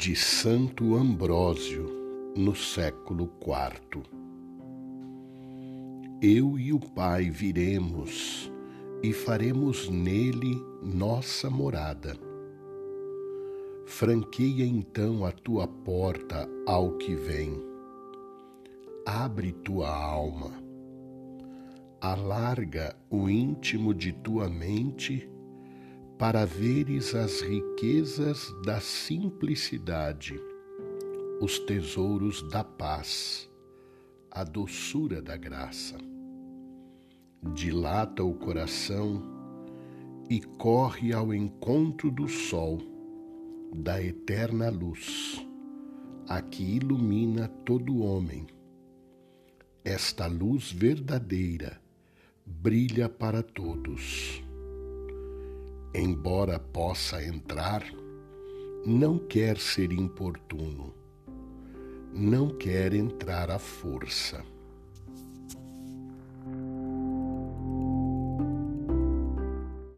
de Santo Ambrósio no século IV. Eu e o Pai viremos e faremos nele nossa morada. Franqueia então a tua porta ao que vem. Abre tua alma. Alarga o íntimo de tua mente para veres as riquezas da simplicidade, os tesouros da paz, a doçura da graça. Dilata o coração e corre ao encontro do sol, da eterna luz, a que ilumina todo homem. Esta luz verdadeira brilha para todos embora possa entrar, não quer ser importuno, não quer entrar à força.